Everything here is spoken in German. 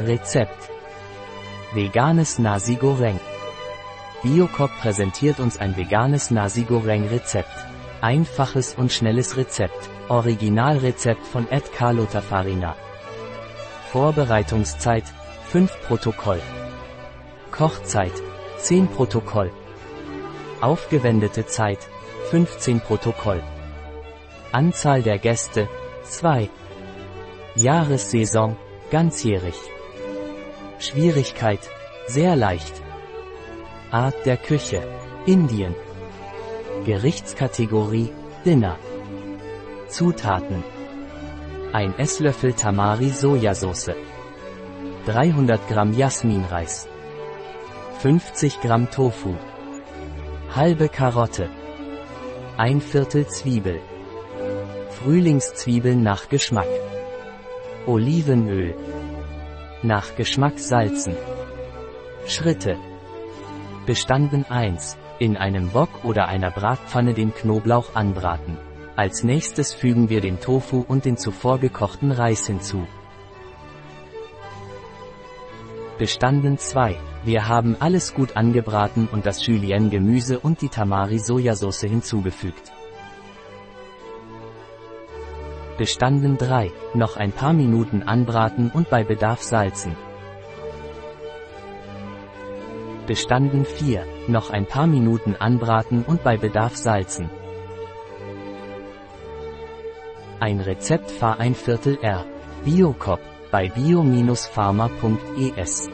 Rezept. Veganes Nasi Goreng. Biocop präsentiert uns ein veganes Nasi Goreng Rezept. Einfaches und schnelles Rezept. Originalrezept von Ed Carlota Farina. Vorbereitungszeit 5 Protokoll. Kochzeit 10 Protokoll. Aufgewendete Zeit 15 Protokoll. Anzahl der Gäste 2. Jahressaison ganzjährig. Schwierigkeit sehr leicht. Art der Küche Indien. Gerichtskategorie Dinner. Zutaten. Ein Esslöffel Tamari Sojasauce. 300 Gramm Jasminreis. 50 Gramm Tofu. Halbe Karotte. Ein Viertel Zwiebel. Frühlingszwiebeln nach Geschmack. Olivenöl. Nach Geschmack salzen. Schritte. Bestanden 1. In einem Wok oder einer Bratpfanne den Knoblauch anbraten. Als nächstes fügen wir den Tofu und den zuvor gekochten Reis hinzu. Bestanden 2. Wir haben alles gut angebraten und das Julienne Gemüse und die Tamari Sojasauce hinzugefügt. Bestanden 3. Noch ein paar Minuten anbraten und bei Bedarf salzen. Bestanden 4. Noch ein paar Minuten anbraten und bei Bedarf salzen. Ein Rezept Fahr ein Viertel R. Biocop bei bio-pharma.es